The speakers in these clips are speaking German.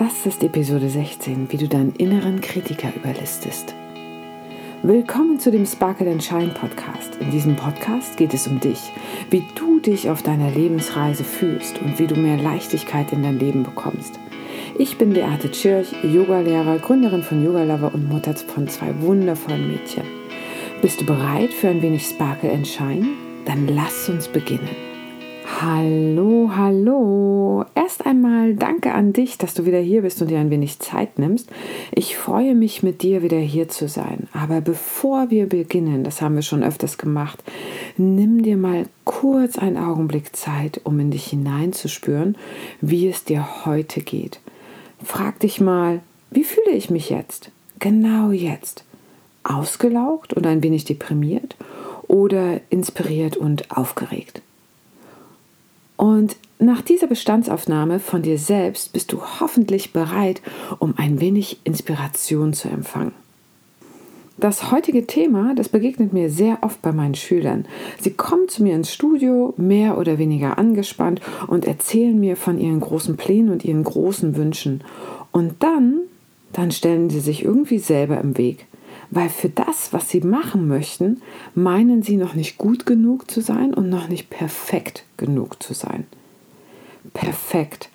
Das ist Episode 16, wie du deinen inneren Kritiker überlistest. Willkommen zu dem Sparkle and Shine Podcast. In diesem Podcast geht es um dich, wie du dich auf deiner Lebensreise fühlst und wie du mehr Leichtigkeit in dein Leben bekommst. Ich bin Beate Tschirch, Yogalehrer, Gründerin von Yoga Lover und Mutter von zwei wundervollen Mädchen. Bist du bereit für ein wenig Sparkle and Shine? Dann lass uns beginnen. Hallo, hallo. Erst einmal danke an dich, dass du wieder hier bist und dir ein wenig Zeit nimmst. Ich freue mich, mit dir wieder hier zu sein. Aber bevor wir beginnen, das haben wir schon öfters gemacht, nimm dir mal kurz einen Augenblick Zeit, um in dich hineinzuspüren, wie es dir heute geht. Frag dich mal, wie fühle ich mich jetzt? Genau jetzt. Ausgelaugt und ein wenig deprimiert oder inspiriert und aufgeregt? Und nach dieser Bestandsaufnahme von dir selbst bist du hoffentlich bereit, um ein wenig Inspiration zu empfangen. Das heutige Thema, das begegnet mir sehr oft bei meinen Schülern. Sie kommen zu mir ins Studio, mehr oder weniger angespannt, und erzählen mir von ihren großen Plänen und ihren großen Wünschen. Und dann, dann stellen sie sich irgendwie selber im Weg weil für das, was sie machen möchten, meinen sie noch nicht gut genug zu sein und noch nicht perfekt genug zu sein. Perfekt.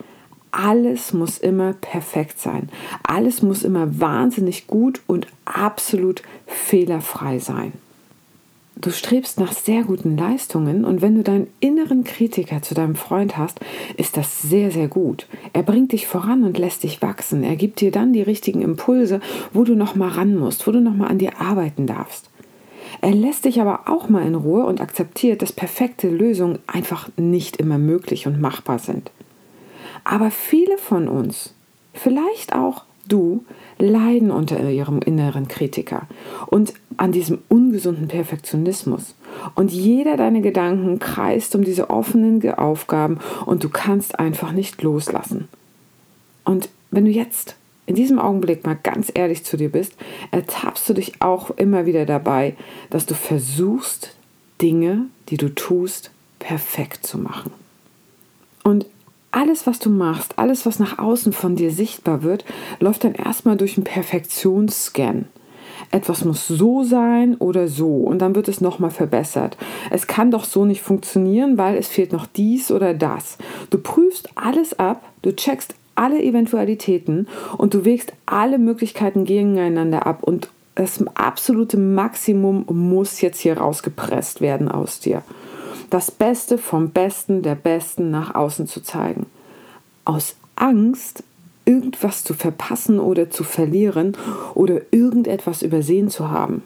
Alles muss immer perfekt sein. Alles muss immer wahnsinnig gut und absolut fehlerfrei sein. Du strebst nach sehr guten Leistungen und wenn du deinen inneren Kritiker zu deinem Freund hast, ist das sehr, sehr gut. Er bringt dich voran und lässt dich wachsen. Er gibt dir dann die richtigen Impulse, wo du noch mal ran musst, wo du noch mal an dir arbeiten darfst. Er lässt dich aber auch mal in Ruhe und akzeptiert, dass perfekte Lösungen einfach nicht immer möglich und machbar sind. Aber viele von uns, vielleicht auch du, leiden unter ihrem inneren Kritiker und an diesem ungesunden Perfektionismus. Und jeder deiner Gedanken kreist um diese offenen Aufgaben und du kannst einfach nicht loslassen. Und wenn du jetzt in diesem Augenblick mal ganz ehrlich zu dir bist, ertappst du dich auch immer wieder dabei, dass du versuchst, Dinge, die du tust, perfekt zu machen. Und alles, was du machst, alles, was nach außen von dir sichtbar wird, läuft dann erstmal durch einen Perfektionsscan. Etwas muss so sein oder so und dann wird es nochmal verbessert. Es kann doch so nicht funktionieren, weil es fehlt noch dies oder das. Du prüfst alles ab, du checkst alle Eventualitäten und du wägst alle Möglichkeiten gegeneinander ab und das absolute Maximum muss jetzt hier rausgepresst werden aus dir das Beste vom Besten der Besten nach außen zu zeigen. Aus Angst, irgendwas zu verpassen oder zu verlieren oder irgendetwas übersehen zu haben.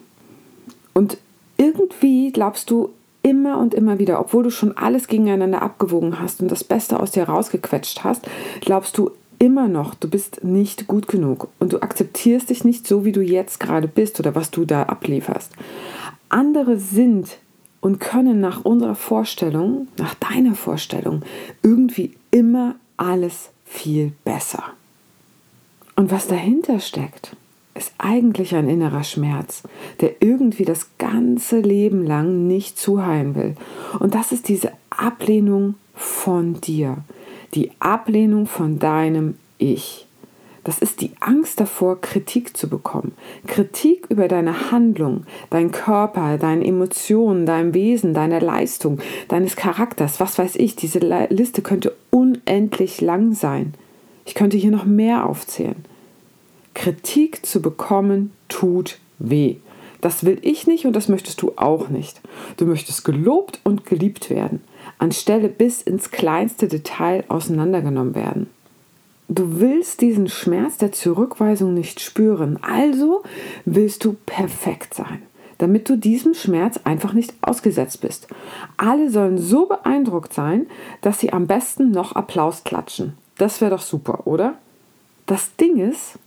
Und irgendwie glaubst du immer und immer wieder, obwohl du schon alles gegeneinander abgewogen hast und das Beste aus dir rausgequetscht hast, glaubst du immer noch, du bist nicht gut genug und du akzeptierst dich nicht so, wie du jetzt gerade bist oder was du da ablieferst. Andere sind und können nach unserer Vorstellung, nach deiner Vorstellung, irgendwie immer alles viel besser. Und was dahinter steckt, ist eigentlich ein innerer Schmerz, der irgendwie das ganze Leben lang nicht zuheilen will. Und das ist diese Ablehnung von dir, die Ablehnung von deinem Ich. Das ist die Angst davor, Kritik zu bekommen. Kritik über deine Handlung, dein Körper, deine Emotionen, dein Wesen, deine Leistung, deines Charakters, was weiß ich. Diese Liste könnte unendlich lang sein. Ich könnte hier noch mehr aufzählen. Kritik zu bekommen tut weh. Das will ich nicht und das möchtest du auch nicht. Du möchtest gelobt und geliebt werden, anstelle bis ins kleinste Detail auseinandergenommen werden. Du willst diesen Schmerz der Zurückweisung nicht spüren, also willst du perfekt sein, damit du diesem Schmerz einfach nicht ausgesetzt bist. Alle sollen so beeindruckt sein, dass sie am besten noch Applaus klatschen. Das wäre doch super, oder? Das Ding ist,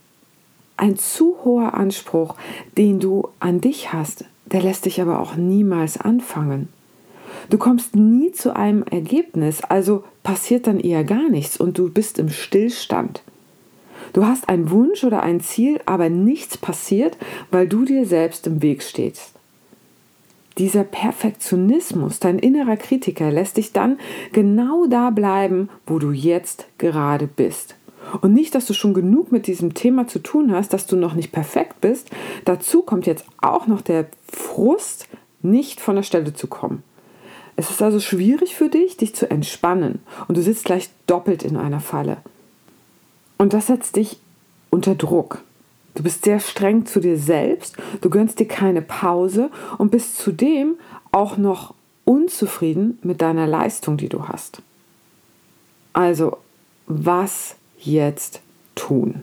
ein zu hoher Anspruch, den du an dich hast, der lässt dich aber auch niemals anfangen. Du kommst nie zu einem Ergebnis, also passiert dann eher gar nichts und du bist im Stillstand. Du hast einen Wunsch oder ein Ziel, aber nichts passiert, weil du dir selbst im Weg stehst. Dieser Perfektionismus, dein innerer Kritiker, lässt dich dann genau da bleiben, wo du jetzt gerade bist. Und nicht, dass du schon genug mit diesem Thema zu tun hast, dass du noch nicht perfekt bist. Dazu kommt jetzt auch noch der Frust, nicht von der Stelle zu kommen. Es ist also schwierig für dich, dich zu entspannen und du sitzt gleich doppelt in einer Falle. Und das setzt dich unter Druck. Du bist sehr streng zu dir selbst, du gönnst dir keine Pause und bist zudem auch noch unzufrieden mit deiner Leistung, die du hast. Also, was jetzt tun?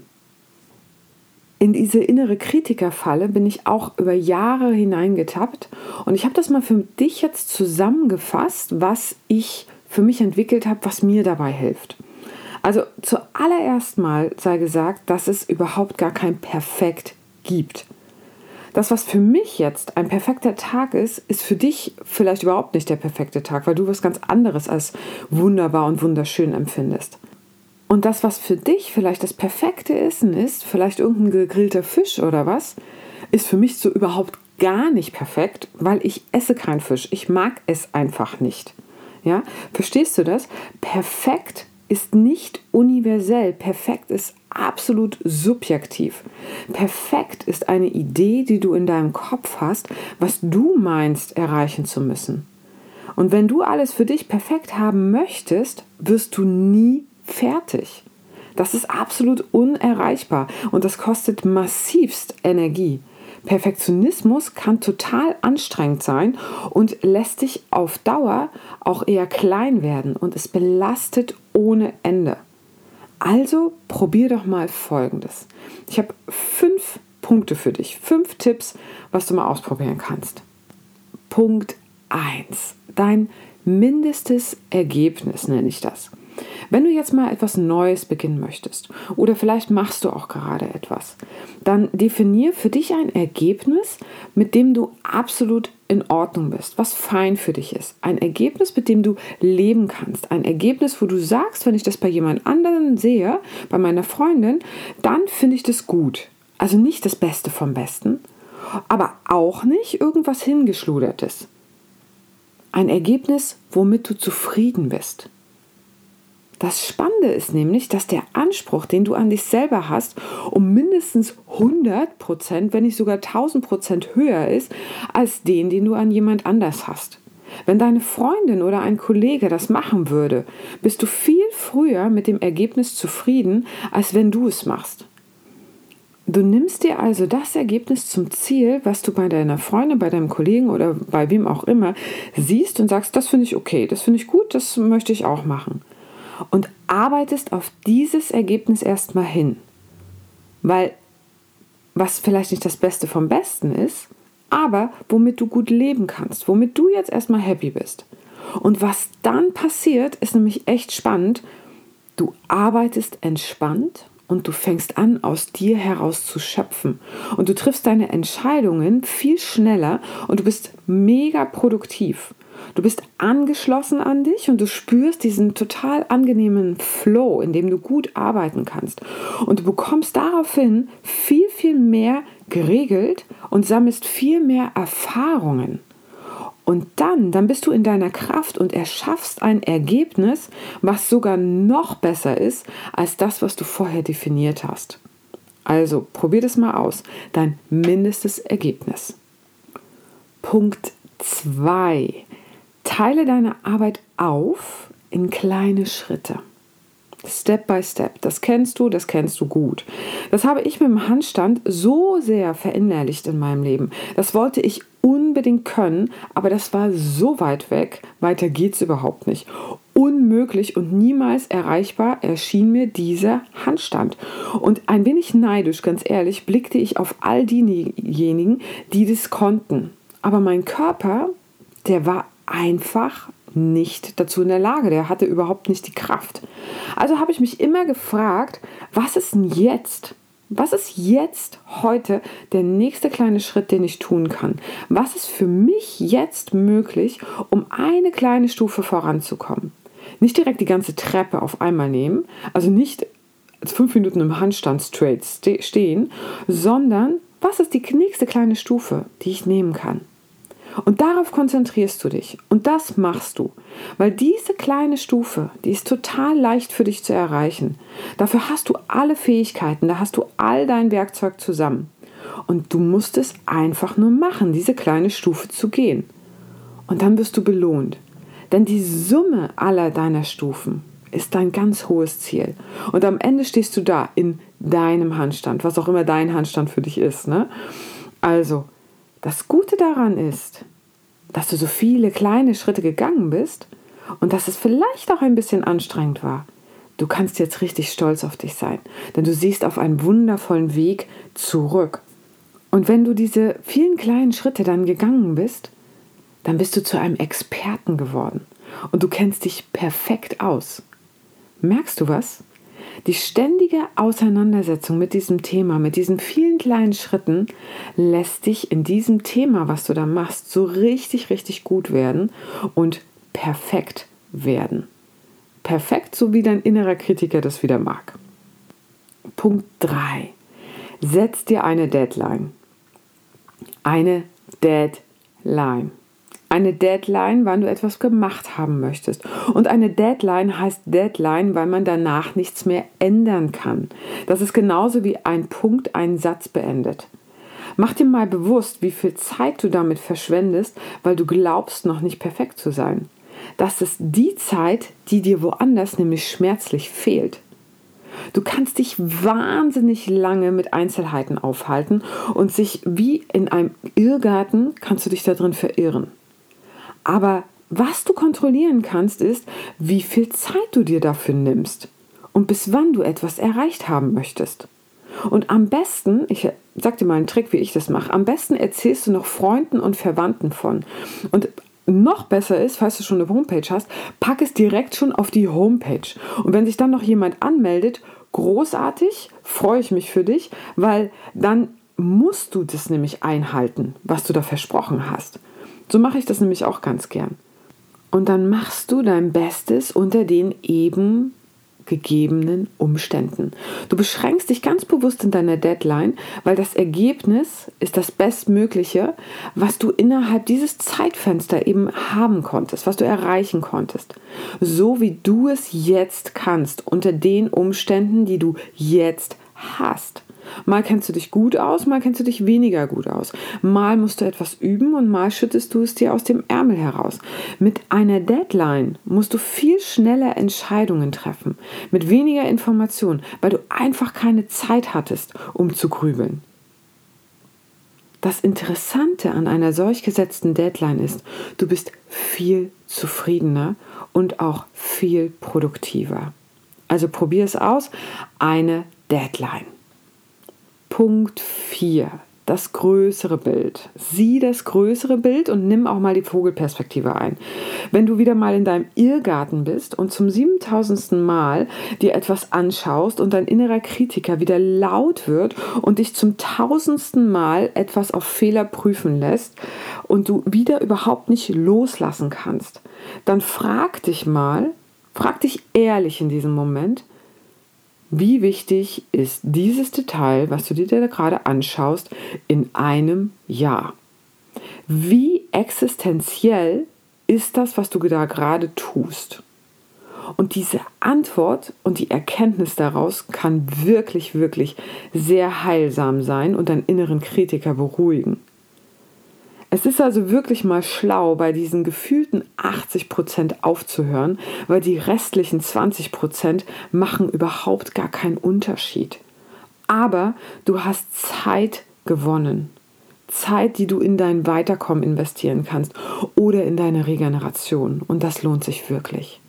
In diese innere Kritikerfalle bin ich auch über Jahre hineingetappt und ich habe das mal für dich jetzt zusammengefasst, was ich für mich entwickelt habe, was mir dabei hilft. Also zuallererst mal sei gesagt, dass es überhaupt gar kein Perfekt gibt. Das, was für mich jetzt ein perfekter Tag ist, ist für dich vielleicht überhaupt nicht der perfekte Tag, weil du was ganz anderes als wunderbar und wunderschön empfindest. Und das, was für dich vielleicht das perfekte Essen ist, vielleicht irgendein gegrillter Fisch oder was, ist für mich so überhaupt gar nicht perfekt, weil ich esse keinen Fisch. Ich mag es einfach nicht. Ja, verstehst du das? Perfekt ist nicht universell. Perfekt ist absolut subjektiv. Perfekt ist eine Idee, die du in deinem Kopf hast, was du meinst erreichen zu müssen. Und wenn du alles für dich perfekt haben möchtest, wirst du nie fertig. Das ist absolut unerreichbar und das kostet massivst Energie. Perfektionismus kann total anstrengend sein und lässt dich auf Dauer auch eher klein werden und es belastet ohne Ende. Also probier doch mal Folgendes. Ich habe fünf Punkte für dich, fünf Tipps, was du mal ausprobieren kannst. Punkt 1. Dein mindestes Ergebnis nenne ich das. Wenn du jetzt mal etwas Neues beginnen möchtest oder vielleicht machst du auch gerade etwas, dann definier für dich ein Ergebnis, mit dem du absolut in Ordnung bist, was fein für dich ist. Ein Ergebnis, mit dem du leben kannst. Ein Ergebnis, wo du sagst, wenn ich das bei jemand anderen sehe, bei meiner Freundin, dann finde ich das gut. Also nicht das Beste vom Besten, aber auch nicht irgendwas hingeschludertes. Ein Ergebnis, womit du zufrieden bist. Das Spannende ist nämlich, dass der Anspruch, den du an dich selber hast, um mindestens 100 Prozent, wenn nicht sogar 1000 Prozent höher ist, als den, den du an jemand anders hast. Wenn deine Freundin oder ein Kollege das machen würde, bist du viel früher mit dem Ergebnis zufrieden, als wenn du es machst. Du nimmst dir also das Ergebnis zum Ziel, was du bei deiner Freundin, bei deinem Kollegen oder bei wem auch immer siehst und sagst, das finde ich okay, das finde ich gut, das möchte ich auch machen und arbeitest auf dieses Ergebnis erstmal hin. Weil was vielleicht nicht das Beste vom Besten ist, aber womit du gut leben kannst, womit du jetzt erstmal happy bist. Und was dann passiert, ist nämlich echt spannend. Du arbeitest entspannt und du fängst an, aus dir heraus zu schöpfen. Und du triffst deine Entscheidungen viel schneller und du bist mega produktiv. Du bist angeschlossen an dich und du spürst diesen total angenehmen Flow, in dem du gut arbeiten kannst. Und du bekommst daraufhin viel, viel mehr geregelt und sammelst viel mehr Erfahrungen. Und dann, dann bist du in deiner Kraft und erschaffst ein Ergebnis, was sogar noch besser ist als das, was du vorher definiert hast. Also probier das mal aus. Dein mindestes Ergebnis. Punkt 2. Teile deine Arbeit auf in kleine Schritte. Step by Step. Das kennst du, das kennst du gut. Das habe ich mit dem Handstand so sehr verinnerlicht in meinem Leben. Das wollte ich unbedingt können, aber das war so weit weg. Weiter geht's überhaupt nicht. Unmöglich und niemals erreichbar erschien mir dieser Handstand. Und ein wenig neidisch, ganz ehrlich, blickte ich auf all diejenigen, die das konnten. Aber mein Körper, der war einfach nicht dazu in der Lage. Der hatte überhaupt nicht die Kraft. Also habe ich mich immer gefragt, was ist denn jetzt? Was ist jetzt heute der nächste kleine Schritt, den ich tun kann? Was ist für mich jetzt möglich, um eine kleine Stufe voranzukommen? Nicht direkt die ganze Treppe auf einmal nehmen, also nicht fünf Minuten im Handstand straight stehen, sondern was ist die nächste kleine Stufe, die ich nehmen kann? Und darauf konzentrierst du dich. Und das machst du. Weil diese kleine Stufe, die ist total leicht für dich zu erreichen. Dafür hast du alle Fähigkeiten, da hast du all dein Werkzeug zusammen. Und du musst es einfach nur machen, diese kleine Stufe zu gehen. Und dann wirst du belohnt. Denn die Summe aller deiner Stufen ist dein ganz hohes Ziel. Und am Ende stehst du da in deinem Handstand, was auch immer dein Handstand für dich ist. Ne? Also, das Gute daran ist, dass du so viele kleine Schritte gegangen bist und dass es vielleicht auch ein bisschen anstrengend war. Du kannst jetzt richtig stolz auf dich sein, denn du siehst auf einen wundervollen Weg zurück. Und wenn du diese vielen kleinen Schritte dann gegangen bist, dann bist du zu einem Experten geworden und du kennst dich perfekt aus. Merkst du was? Die ständige Auseinandersetzung mit diesem Thema, mit diesen vielen kleinen Schritten, lässt dich in diesem Thema, was du da machst, so richtig, richtig gut werden und perfekt werden. Perfekt, so wie dein innerer Kritiker das wieder mag. Punkt 3. Setz dir eine Deadline. Eine Deadline eine Deadline, wann du etwas gemacht haben möchtest. Und eine Deadline heißt Deadline, weil man danach nichts mehr ändern kann. Das ist genauso wie ein Punkt einen Satz beendet. Mach dir mal bewusst, wie viel Zeit du damit verschwendest, weil du glaubst, noch nicht perfekt zu sein. Das ist die Zeit, die dir woanders nämlich schmerzlich fehlt. Du kannst dich wahnsinnig lange mit Einzelheiten aufhalten und sich wie in einem Irrgarten kannst du dich da drin verirren. Aber was du kontrollieren kannst, ist, wie viel Zeit du dir dafür nimmst und bis wann du etwas erreicht haben möchtest. Und am besten, ich sag dir mal einen Trick, wie ich das mache, am besten erzählst du noch Freunden und Verwandten von. Und noch besser ist, falls du schon eine Homepage hast, pack es direkt schon auf die Homepage. Und wenn sich dann noch jemand anmeldet, großartig, freue ich mich für dich, weil dann musst du das nämlich einhalten, was du da versprochen hast. So mache ich das nämlich auch ganz gern. Und dann machst du dein Bestes unter den eben gegebenen Umständen. Du beschränkst dich ganz bewusst in deiner Deadline, weil das Ergebnis ist das Bestmögliche, was du innerhalb dieses Zeitfenster eben haben konntest, was du erreichen konntest. So wie du es jetzt kannst, unter den Umständen, die du jetzt hast. Mal kennst du dich gut aus, mal kennst du dich weniger gut aus. Mal musst du etwas üben und mal schüttest du es dir aus dem Ärmel heraus. Mit einer Deadline musst du viel schneller Entscheidungen treffen, mit weniger Information, weil du einfach keine Zeit hattest, um zu grübeln. Das Interessante an einer solch gesetzten Deadline ist, du bist viel zufriedener und auch viel produktiver. Also probier es aus, eine Deadline. Punkt 4. Das größere Bild. Sieh das größere Bild und nimm auch mal die Vogelperspektive ein. Wenn du wieder mal in deinem Irrgarten bist und zum 7000. Mal dir etwas anschaust und dein innerer Kritiker wieder laut wird und dich zum tausendsten Mal etwas auf Fehler prüfen lässt und du wieder überhaupt nicht loslassen kannst, dann frag dich mal, frag dich ehrlich in diesem Moment, wie wichtig ist dieses Detail, was du dir da gerade anschaust, in einem Jahr? Wie existenziell ist das, was du da gerade tust? Und diese Antwort und die Erkenntnis daraus kann wirklich, wirklich sehr heilsam sein und deinen inneren Kritiker beruhigen. Es ist also wirklich mal schlau, bei diesen gefühlten 80 Prozent aufzuhören, weil die restlichen 20 Prozent machen überhaupt gar keinen Unterschied. Aber du hast Zeit gewonnen. Zeit, die du in dein Weiterkommen investieren kannst oder in deine Regeneration. Und das lohnt sich wirklich.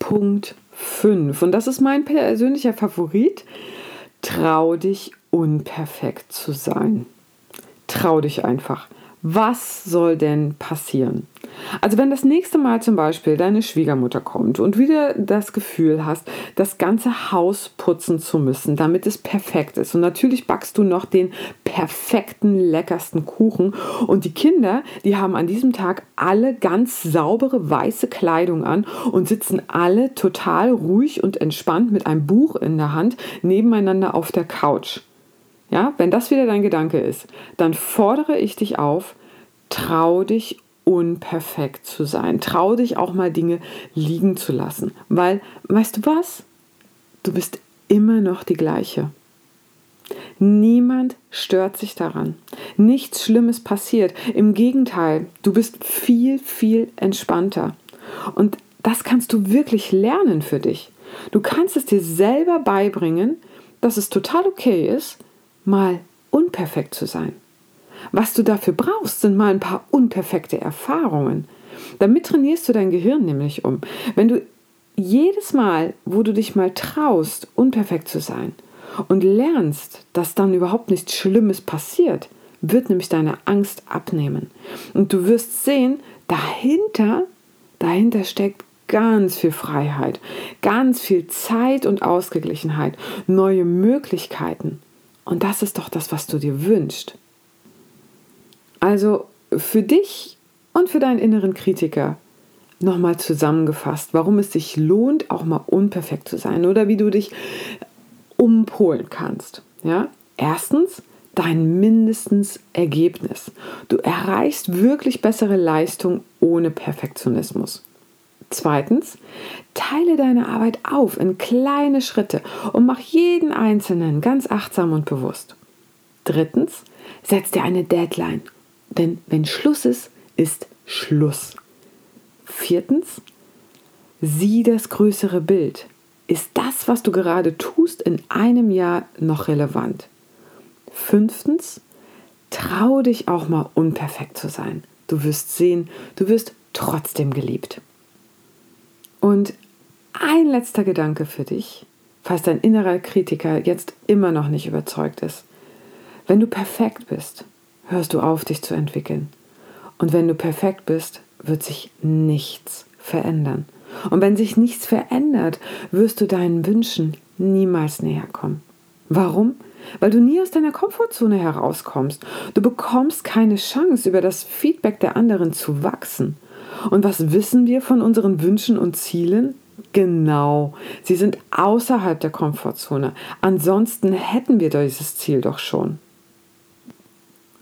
Punkt 5. Und das ist mein persönlicher Favorit. Trau dich, unperfekt zu sein. Trau dich einfach. Was soll denn passieren? Also wenn das nächste Mal zum Beispiel deine Schwiegermutter kommt und wieder das Gefühl hast, das ganze Haus putzen zu müssen, damit es perfekt ist. Und natürlich backst du noch den perfekten, leckersten Kuchen. Und die Kinder, die haben an diesem Tag alle ganz saubere weiße Kleidung an und sitzen alle total ruhig und entspannt mit einem Buch in der Hand nebeneinander auf der Couch. Ja, wenn das wieder dein Gedanke ist, dann fordere ich dich auf, trau dich unperfekt zu sein. Trau dich auch mal Dinge liegen zu lassen. Weil, weißt du was? Du bist immer noch die gleiche. Niemand stört sich daran. Nichts Schlimmes passiert. Im Gegenteil, du bist viel, viel entspannter. Und das kannst du wirklich lernen für dich. Du kannst es dir selber beibringen, dass es total okay ist, mal unperfekt zu sein. Was du dafür brauchst, sind mal ein paar unperfekte Erfahrungen. Damit trainierst du dein Gehirn nämlich um. Wenn du jedes Mal, wo du dich mal traust, unperfekt zu sein und lernst, dass dann überhaupt nichts Schlimmes passiert, wird nämlich deine Angst abnehmen. Und du wirst sehen, dahinter, dahinter steckt ganz viel Freiheit, ganz viel Zeit und Ausgeglichenheit, neue Möglichkeiten. Und das ist doch das, was du dir wünschst. Also für dich und für deinen inneren Kritiker nochmal zusammengefasst, warum es sich lohnt, auch mal unperfekt zu sein oder wie du dich umpolen kannst. Ja? Erstens, dein mindestens Ergebnis. Du erreichst wirklich bessere Leistung ohne Perfektionismus. Zweitens, teile deine Arbeit auf in kleine Schritte und mach jeden einzelnen ganz achtsam und bewusst. Drittens, setz dir eine Deadline, denn wenn Schluss ist, ist Schluss. Viertens, sieh das größere Bild. Ist das, was du gerade tust, in einem Jahr noch relevant? Fünftens, trau dich auch mal unperfekt zu sein. Du wirst sehen, du wirst trotzdem geliebt. Und ein letzter Gedanke für dich, falls dein innerer Kritiker jetzt immer noch nicht überzeugt ist. Wenn du perfekt bist, hörst du auf, dich zu entwickeln. Und wenn du perfekt bist, wird sich nichts verändern. Und wenn sich nichts verändert, wirst du deinen Wünschen niemals näher kommen. Warum? Weil du nie aus deiner Komfortzone herauskommst. Du bekommst keine Chance, über das Feedback der anderen zu wachsen. Und was wissen wir von unseren Wünschen und Zielen? Genau, sie sind außerhalb der Komfortzone. Ansonsten hätten wir dieses Ziel doch schon.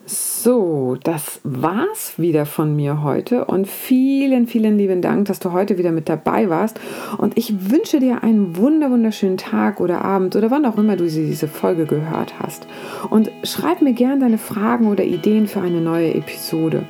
So, das war's wieder von mir heute und vielen, vielen lieben Dank, dass du heute wieder mit dabei warst. Und ich wünsche dir einen wunder wunderschönen Tag oder Abend oder wann auch immer du diese Folge gehört hast. Und schreib mir gerne deine Fragen oder Ideen für eine neue Episode.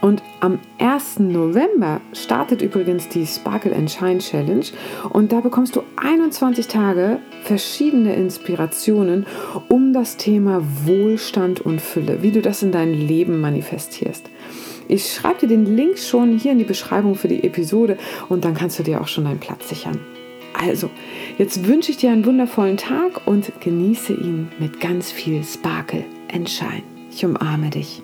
Und am 1. November startet übrigens die Sparkle and Shine Challenge und da bekommst du 21 Tage verschiedene Inspirationen um das Thema Wohlstand und Fülle, wie du das in dein Leben manifestierst. Ich schreibe dir den Link schon hier in die Beschreibung für die Episode und dann kannst du dir auch schon deinen Platz sichern. Also, jetzt wünsche ich dir einen wundervollen Tag und genieße ihn mit ganz viel Sparkle and Shine. Ich umarme dich.